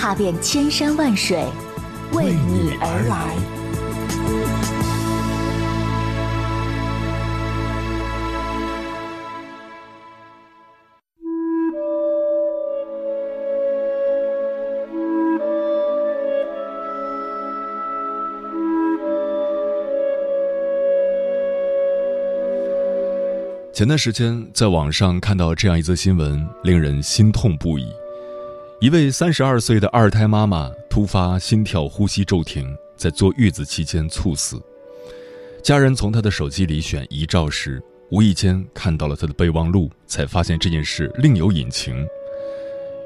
踏遍千山万水，为你而来。前段时间在网上看到这样一则新闻，令人心痛不已。一位三十二岁的二胎妈妈突发心跳呼吸骤停，在坐月子期间猝死。家人从她的手机里选遗照时，无意间看到了她的备忘录，才发现这件事另有隐情。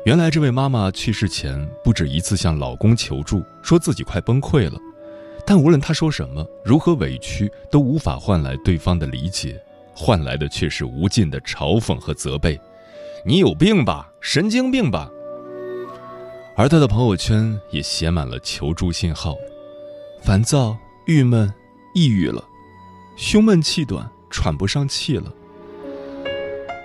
原来，这位妈妈去世前不止一次向老公求助，说自己快崩溃了，但无论她说什么，如何委屈，都无法换来对方的理解。换来的却是无尽的嘲讽和责备，你有病吧，神经病吧。而他的朋友圈也写满了求助信号：烦躁、郁闷、抑郁了，胸闷气短，喘不上气了。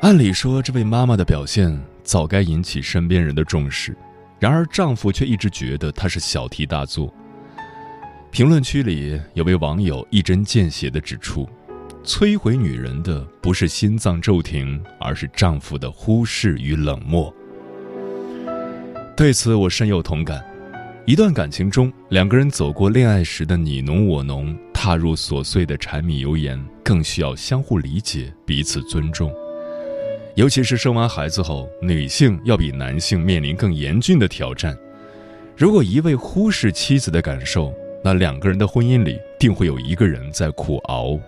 按理说，这位妈妈的表现早该引起身边人的重视，然而丈夫却一直觉得她是小题大做。评论区里有位网友一针见血地指出。摧毁女人的不是心脏骤停，而是丈夫的忽视与冷漠。对此，我深有同感。一段感情中，两个人走过恋爱时的你侬我侬，踏入琐碎的柴米油盐，更需要相互理解、彼此尊重。尤其是生完孩子后，女性要比男性面临更严峻的挑战。如果一味忽视妻子的感受，那两个人的婚姻里定会有一个人在苦熬。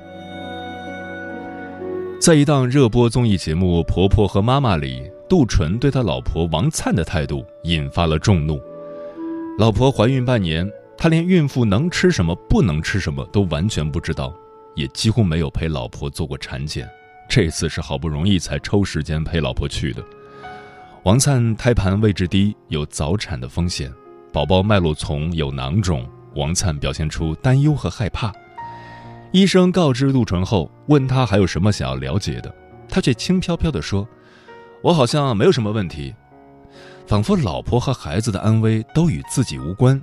在一档热播综艺节目《婆婆和妈妈》里，杜淳对他老婆王灿的态度引发了众怒。老婆怀孕半年，他连孕妇能吃什么、不能吃什么都完全不知道，也几乎没有陪老婆做过产检。这次是好不容易才抽时间陪老婆去的。王灿胎盘位置低，有早产的风险，宝宝脉络丛有囊肿，王灿表现出担忧和害怕。医生告知杜淳后，问他还有什么想要了解的，他却轻飘飘地说：“我好像没有什么问题。”仿佛老婆和孩子的安危都与自己无关。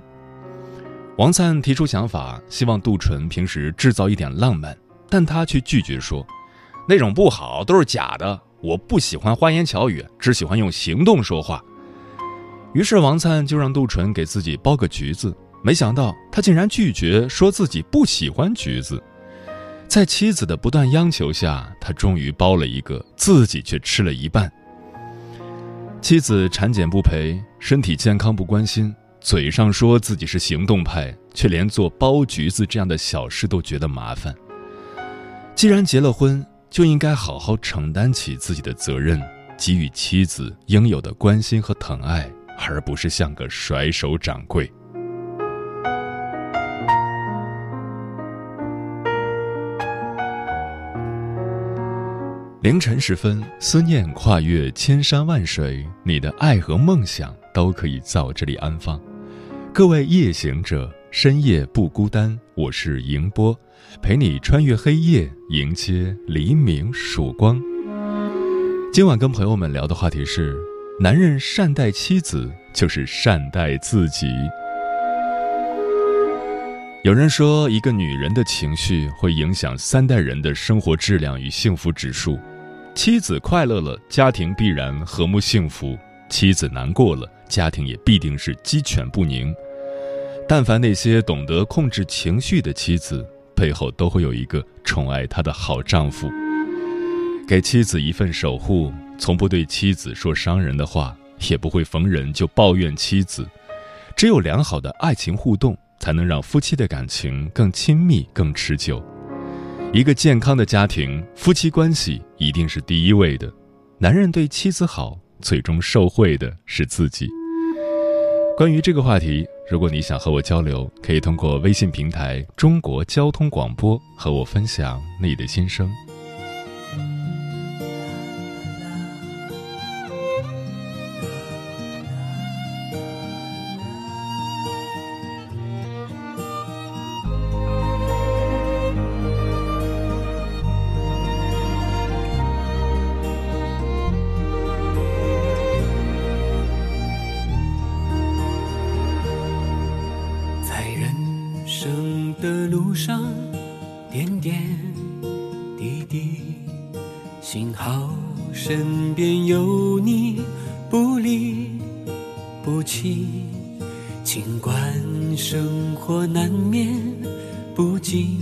王灿提出想法，希望杜淳平时制造一点浪漫，但他却拒绝说：“那种不好，都是假的。我不喜欢花言巧语，只喜欢用行动说话。”于是王灿就让杜淳给自己剥个橘子，没想到他竟然拒绝，说自己不喜欢橘子。在妻子的不断央求下，他终于剥了一个，自己却吃了一半。妻子产检不陪，身体健康不关心，嘴上说自己是行动派，却连做剥橘子这样的小事都觉得麻烦。既然结了婚，就应该好好承担起自己的责任，给予妻子应有的关心和疼爱，而不是像个甩手掌柜。凌晨时分，思念跨越千山万水，你的爱和梦想都可以在我这里安放。各位夜行者，深夜不孤单，我是迎波，陪你穿越黑夜，迎接黎明曙光。今晚跟朋友们聊的话题是：男人善待妻子，就是善待自己。有人说，一个女人的情绪会影响三代人的生活质量与幸福指数。妻子快乐了，家庭必然和睦幸福；妻子难过了，家庭也必定是鸡犬不宁。但凡那些懂得控制情绪的妻子，背后都会有一个宠爱她的好丈夫，给妻子一份守护，从不对妻子说伤人的话，也不会逢人就抱怨妻子。只有良好的爱情互动。才能让夫妻的感情更亲密、更持久。一个健康的家庭，夫妻关系一定是第一位的。男人对妻子好，最终受惠的是自己。关于这个话题，如果你想和我交流，可以通过微信平台“中国交通广播”和我分享你的心声。有你不离不弃尽管生活难免不尽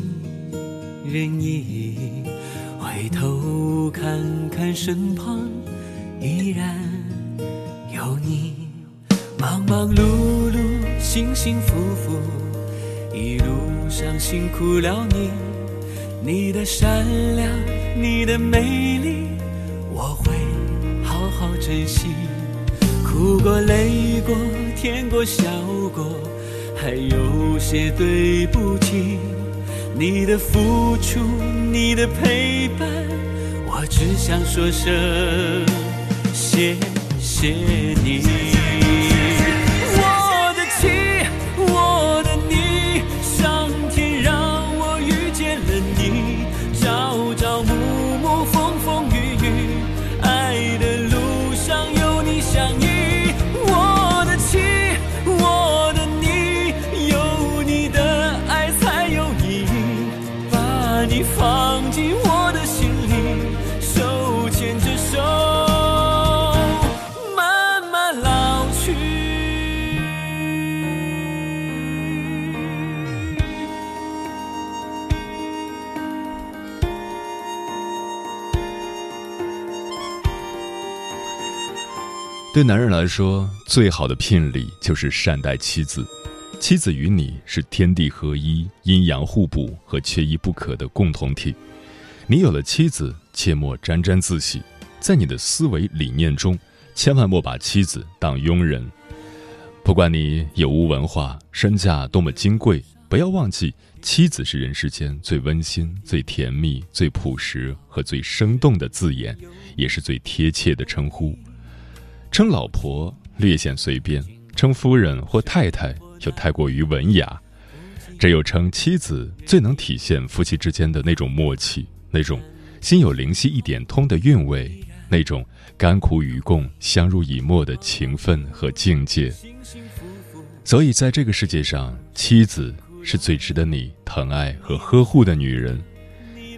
人意回头看看身旁依然有你。忙忙碌碌幸幸福福一路上辛苦了你你的善良你的美丽。珍惜。哭过，累过，甜过，笑过，还有些对不起。你的付出，你的陪伴，我只想说声谢谢你。对男人来说，最好的聘礼就是善待妻子。妻子与你是天地合一、阴阳互补和缺一不可的共同体。你有了妻子，切莫沾沾自喜，在你的思维理念中，千万莫把妻子当佣人。不管你有无文化，身价多么金贵，不要忘记，妻子是人世间最温馨、最甜蜜、最朴实和最生动的字眼，也是最贴切的称呼。称老婆略显随便，称夫人或太太又太过于文雅，只有称妻子最能体现夫妻之间的那种默契，那种心有灵犀一点通的韵味，那种甘苦与共、相濡以沫的情分和境界。所以，在这个世界上，妻子是最值得你疼爱和呵护的女人。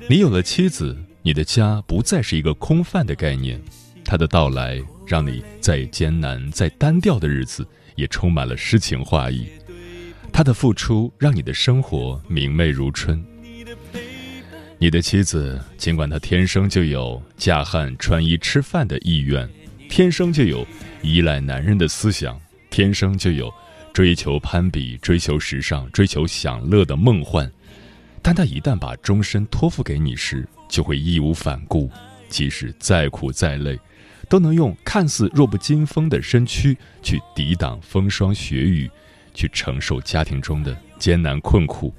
你有了妻子，你的家不再是一个空泛的概念，她的到来。让你再艰难、再单调的日子也充满了诗情画意。他的付出让你的生活明媚如春。你的妻子，尽管她天生就有嫁汉穿衣吃饭的意愿，天生就有依赖男人的思想，天生就有追求攀比、追求时尚、追求享乐的梦幻，但她一旦把终身托付给你时，就会义无反顾，即使再苦再累。都能用看似弱不禁风的身躯去抵挡风霜雪雨，去承受家庭中的艰难困苦。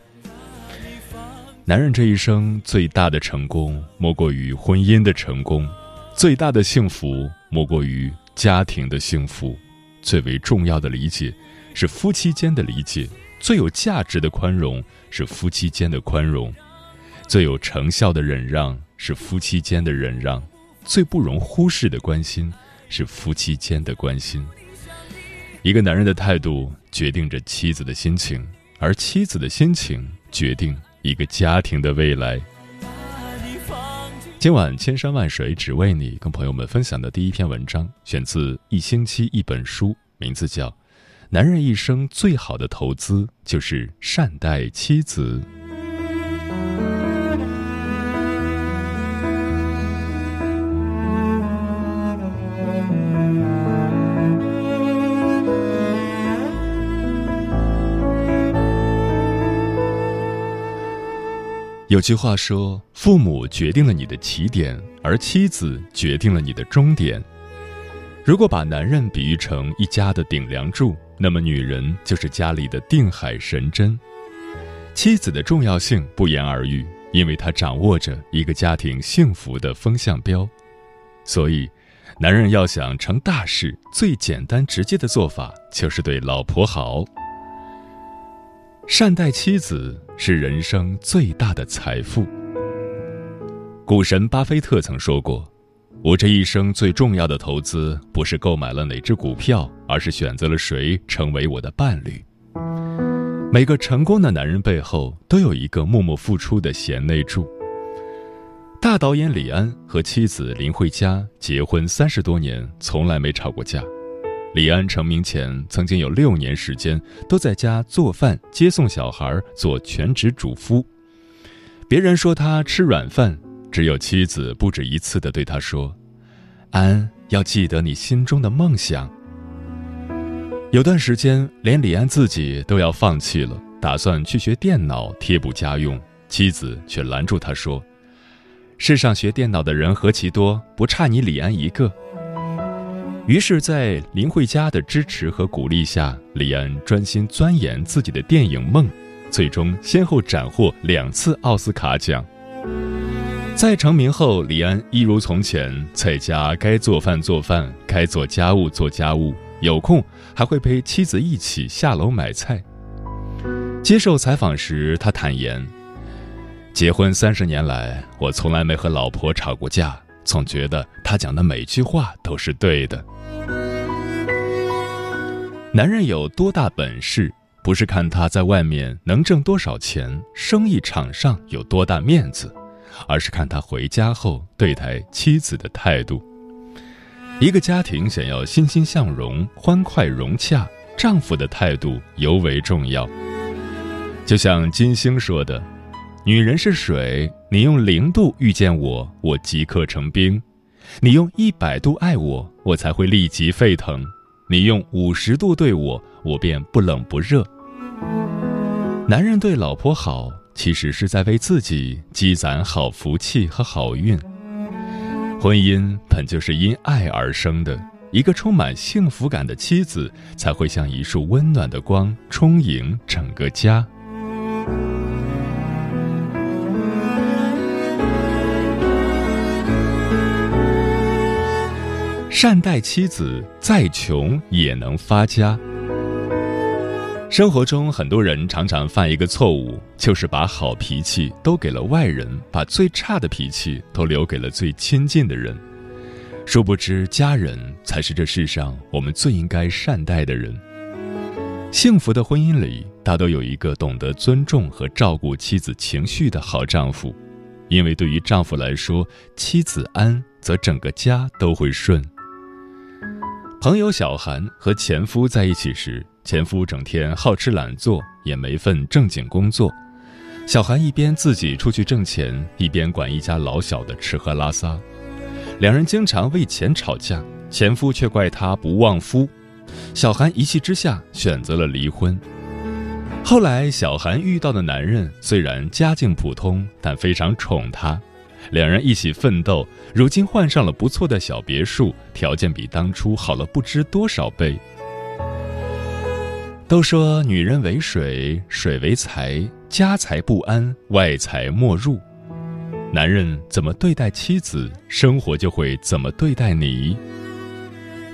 男人这一生最大的成功，莫过于婚姻的成功；最大的幸福，莫过于家庭的幸福；最为重要的理解，是夫妻间的理解；最有价值的宽容，是夫妻间的宽容；最有成效的忍让，是夫妻间的忍让。最不容忽视的关心，是夫妻间的关心。一个男人的态度决定着妻子的心情，而妻子的心情决定一个家庭的未来。今晚千山万水只为你，跟朋友们分享的第一篇文章，选自《一星期一本书》，名字叫《男人一生最好的投资就是善待妻子》。有句话说：“父母决定了你的起点，而妻子决定了你的终点。”如果把男人比喻成一家的顶梁柱，那么女人就是家里的定海神针。妻子的重要性不言而喻，因为她掌握着一个家庭幸福的风向标。所以，男人要想成大事，最简单直接的做法就是对老婆好。善待妻子是人生最大的财富。股神巴菲特曾说过：“我这一生最重要的投资，不是购买了哪只股票，而是选择了谁成为我的伴侣。”每个成功的男人背后都有一个默默付出的贤内助。大导演李安和妻子林慧嘉结婚三十多年，从来没吵过架。李安成名前，曾经有六年时间都在家做饭、接送小孩，做全职主夫。别人说他吃软饭，只有妻子不止一次的对他说：“安，要记得你心中的梦想。”有段时间，连李安自己都要放弃了，打算去学电脑贴补家用，妻子却拦住他说：“世上学电脑的人何其多，不差你李安一个。”于是，在林慧嘉的支持和鼓励下，李安专心钻研自己的电影梦，最终先后斩获两次奥斯卡奖。在成名后，李安一如从前，在家该做饭做饭，该做家务做家务，有空还会陪妻子一起下楼买菜。接受采访时，他坦言：“结婚三十年来，我从来没和老婆吵过架，总觉得她讲的每句话都是对的。”男人有多大本事，不是看他在外面能挣多少钱，生意场上有多大面子，而是看他回家后对待妻子的态度。一个家庭想要欣欣向荣、欢快融洽，丈夫的态度尤为重要。就像金星说的：“女人是水，你用零度遇见我，我即刻成冰；你用一百度爱我，我才会立即沸腾。”你用五十度对我，我便不冷不热。男人对老婆好，其实是在为自己积攒好福气和好运。婚姻本就是因爱而生的，一个充满幸福感的妻子，才会像一束温暖的光，充盈整个家。善待妻子，再穷也能发家。生活中，很多人常常犯一个错误，就是把好脾气都给了外人，把最差的脾气都留给了最亲近的人。殊不知，家人才是这世上我们最应该善待的人。幸福的婚姻里，大都有一个懂得尊重和照顾妻子情绪的好丈夫，因为对于丈夫来说，妻子安，则整个家都会顺。朋友小韩和前夫在一起时，前夫整天好吃懒做，也没份正经工作。小韩一边自己出去挣钱，一边管一家老小的吃喝拉撒。两人经常为钱吵架，前夫却怪她不旺夫。小韩一气之下选择了离婚。后来，小韩遇到的男人虽然家境普通，但非常宠她。两人一起奋斗，如今换上了不错的小别墅，条件比当初好了不知多少倍。都说女人为水，水为财，家财不安，外财莫入。男人怎么对待妻子，生活就会怎么对待你。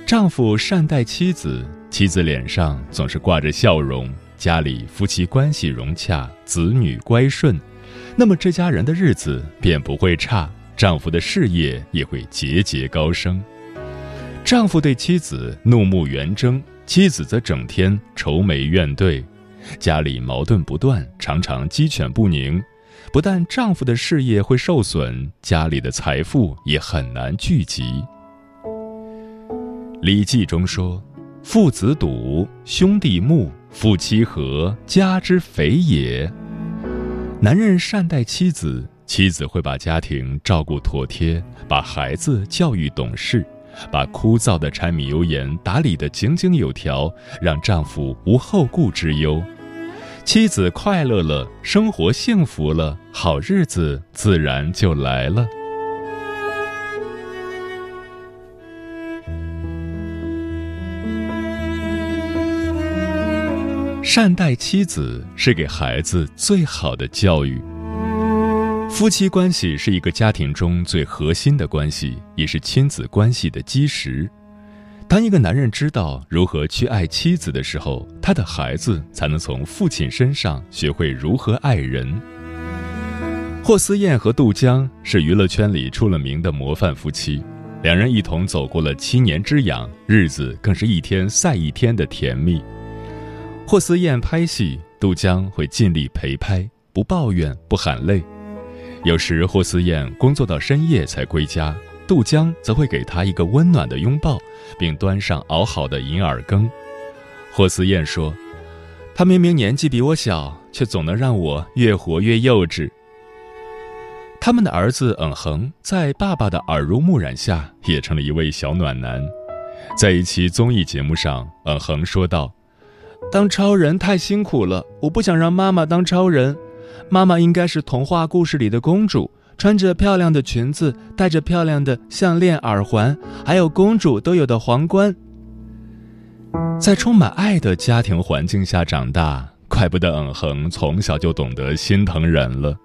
丈夫善待妻子，妻子脸上总是挂着笑容，家里夫妻关系融洽，子女乖顺。那么这家人的日子便不会差，丈夫的事业也会节节高升。丈夫对妻子怒目圆睁，妻子则整天愁眉怨对，家里矛盾不断，常常鸡犬不宁。不但丈夫的事业会受损，家里的财富也很难聚集。《礼记》中说：“父子笃，兄弟睦，夫妻和，家之肥也。”男人善待妻子，妻子会把家庭照顾妥帖，把孩子教育懂事，把枯燥的柴米油盐打理得井井有条，让丈夫无后顾之忧。妻子快乐了，生活幸福了，好日子自然就来了。善待妻子是给孩子最好的教育。夫妻关系是一个家庭中最核心的关系，也是亲子关系的基石。当一个男人知道如何去爱妻子的时候，他的孩子才能从父亲身上学会如何爱人。霍思燕和杜江是娱乐圈里出了名的模范夫妻，两人一同走过了七年之痒，日子更是一天赛一天的甜蜜。霍思燕拍戏，杜江会尽力陪拍，不抱怨，不喊累。有时霍思燕工作到深夜才归家，杜江则会给她一个温暖的拥抱，并端上熬好的银耳羹。霍思燕说：“他明明年纪比我小，却总能让我越活越幼稚。”他们的儿子嗯哼在爸爸的耳濡目染下，也成了一位小暖男。在一期综艺节目上，嗯哼说道。当超人太辛苦了，我不想让妈妈当超人。妈妈应该是童话故事里的公主，穿着漂亮的裙子，戴着漂亮的项链、耳环，还有公主都有的皇冠。在充满爱的家庭环境下长大，怪不得嗯哼从小就懂得心疼人了。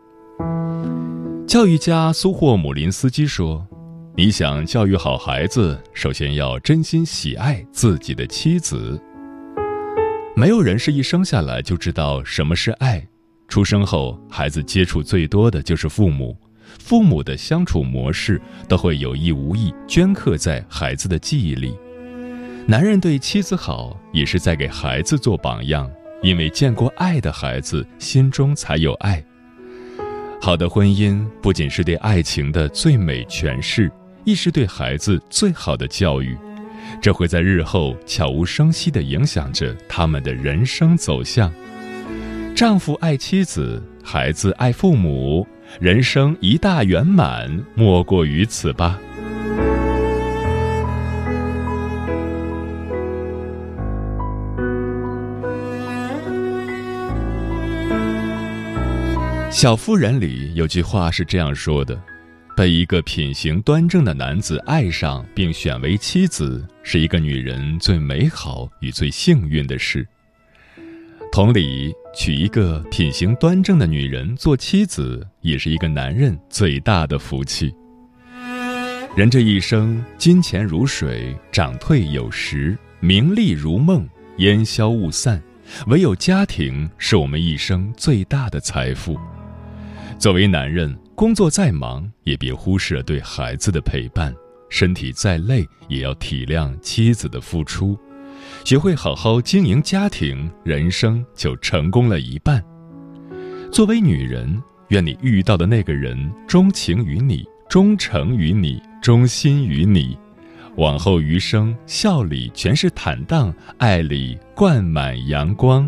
教育家苏霍姆林斯基说：“你想教育好孩子，首先要真心喜爱自己的妻子。”没有人是一生下来就知道什么是爱。出生后，孩子接触最多的就是父母，父母的相处模式都会有意无意镌刻在孩子的记忆里。男人对妻子好，也是在给孩子做榜样，因为见过爱的孩子心中才有爱。好的婚姻不仅是对爱情的最美诠释，亦是对孩子最好的教育。这会在日后悄无声息地影响着他们的人生走向。丈夫爱妻子，孩子爱父母，人生一大圆满，莫过于此吧。小妇人里有句话是这样说的。被一个品行端正的男子爱上并选为妻子，是一个女人最美好与最幸运的事。同理，娶一个品行端正的女人做妻子，也是一个男人最大的福气。人这一生，金钱如水，涨退有时；名利如梦，烟消雾散。唯有家庭，是我们一生最大的财富。作为男人。工作再忙，也别忽视了对孩子的陪伴；身体再累，也要体谅妻子的付出。学会好好经营家庭，人生就成功了一半。作为女人，愿你遇到的那个人钟情于你，忠诚于你，忠心于你。往后余生，笑里全是坦荡，爱里灌满阳光。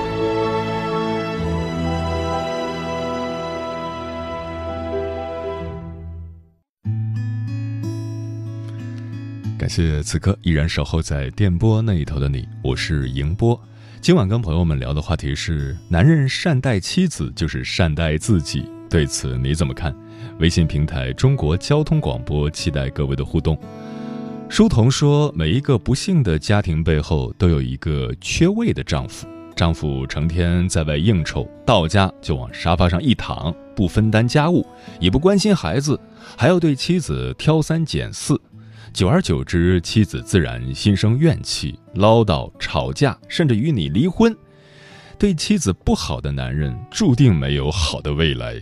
谢此刻依然守候在电波那一头的你，我是迎波。今晚跟朋友们聊的话题是：男人善待妻子就是善待自己，对此你怎么看？微信平台中国交通广播，期待各位的互动。书童说，每一个不幸的家庭背后都有一个缺位的丈夫，丈夫成天在外应酬，到家就往沙发上一躺，不分担家务，也不关心孩子，还要对妻子挑三拣四。久而久之，妻子自然心生怨气，唠叨、吵架，甚至与你离婚。对妻子不好的男人，注定没有好的未来。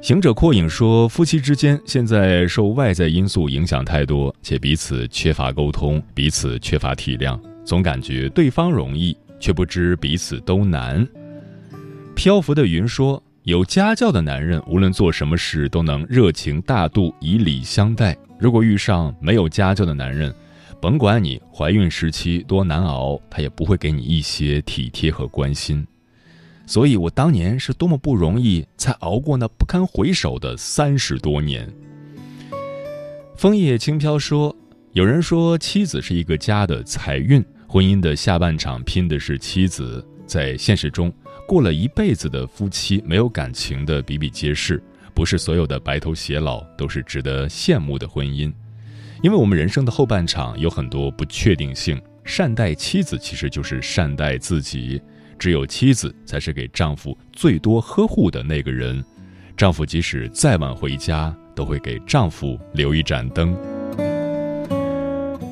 行者阔影说，夫妻之间现在受外在因素影响太多，且彼此缺乏沟通，彼此缺乏体谅，总感觉对方容易，却不知彼此都难。漂浮的云说。有家教的男人，无论做什么事都能热情大度，以礼相待。如果遇上没有家教的男人，甭管你怀孕时期多难熬，他也不会给你一些体贴和关心。所以我当年是多么不容易，才熬过那不堪回首的三十多年。枫叶轻飘说：“有人说，妻子是一个家的财运，婚姻的下半场拼的是妻子。在现实中，过了一辈子的夫妻没有感情的比比皆是，不是所有的白头偕老都是值得羡慕的婚姻。因为我们人生的后半场有很多不确定性，善待妻子其实就是善待自己。”只有妻子才是给丈夫最多呵护的那个人，丈夫即使再晚回家，都会给丈夫留一盏灯。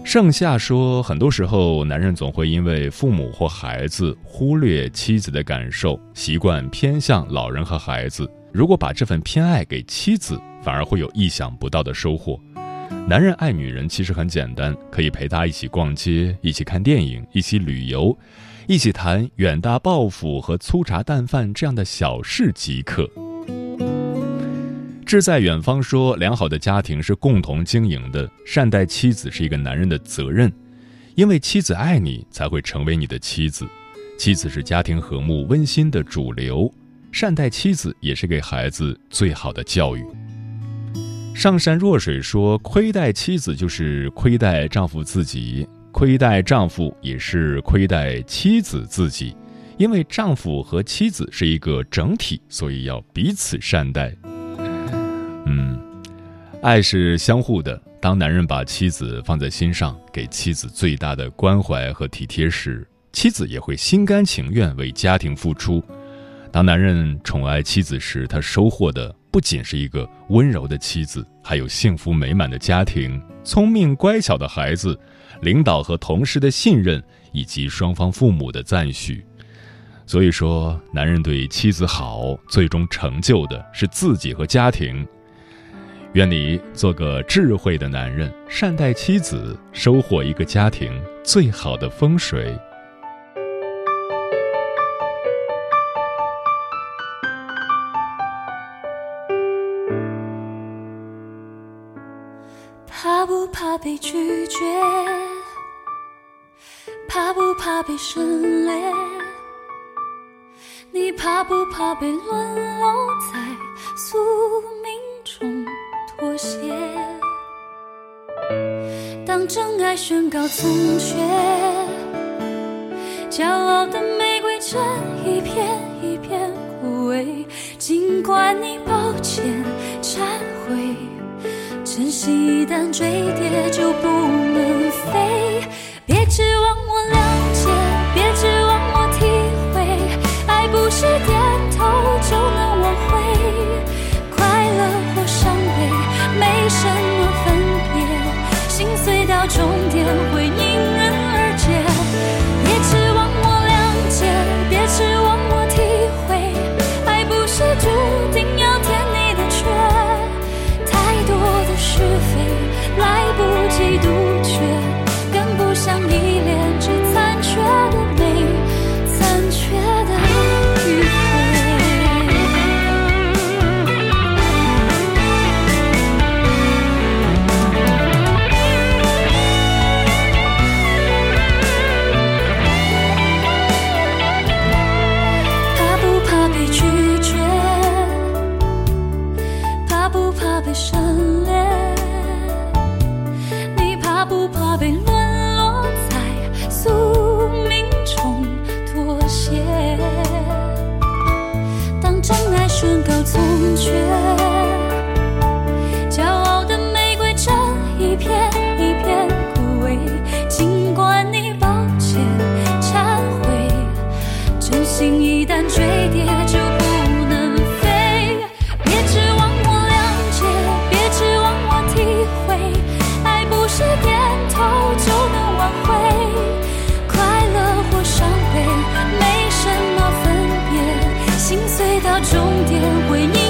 盛夏说，很多时候男人总会因为父母或孩子忽略妻子的感受，习惯偏向老人和孩子。如果把这份偏爱给妻子，反而会有意想不到的收获。男人爱女人其实很简单，可以陪她一起逛街，一起看电影，一起旅游。一起谈远大抱负和粗茶淡饭这样的小事即可。志在远方说，良好的家庭是共同经营的，善待妻子是一个男人的责任，因为妻子爱你，才会成为你的妻子。妻子是家庭和睦温馨的主流，善待妻子也是给孩子最好的教育。上善若水说，亏待妻子就是亏待丈夫自己。亏待丈夫也是亏待妻子自己，因为丈夫和妻子是一个整体，所以要彼此善待。嗯，爱是相互的。当男人把妻子放在心上，给妻子最大的关怀和体贴时，妻子也会心甘情愿为家庭付出。当男人宠爱妻子时，他收获的不仅是一个温柔的妻子，还有幸福美满的家庭、聪明乖巧的孩子。领导和同事的信任，以及双方父母的赞许，所以说，男人对妻子好，最终成就的是自己和家庭。愿你做个智慧的男人，善待妻子，收获一个家庭最好的风水。怕被拒绝？怕不怕被省略？你怕不怕被沦落在宿命中妥协？当真爱宣告从缺，骄傲的玫瑰正一片一片枯萎。尽管你抱歉忏悔，珍惜一旦坠跌就不能飞。心一旦坠跌就不能飞。别指望我谅解，别指望我体会，爱不是点头就能挽回。快乐或伤悲没什么分别，心碎到终点会迎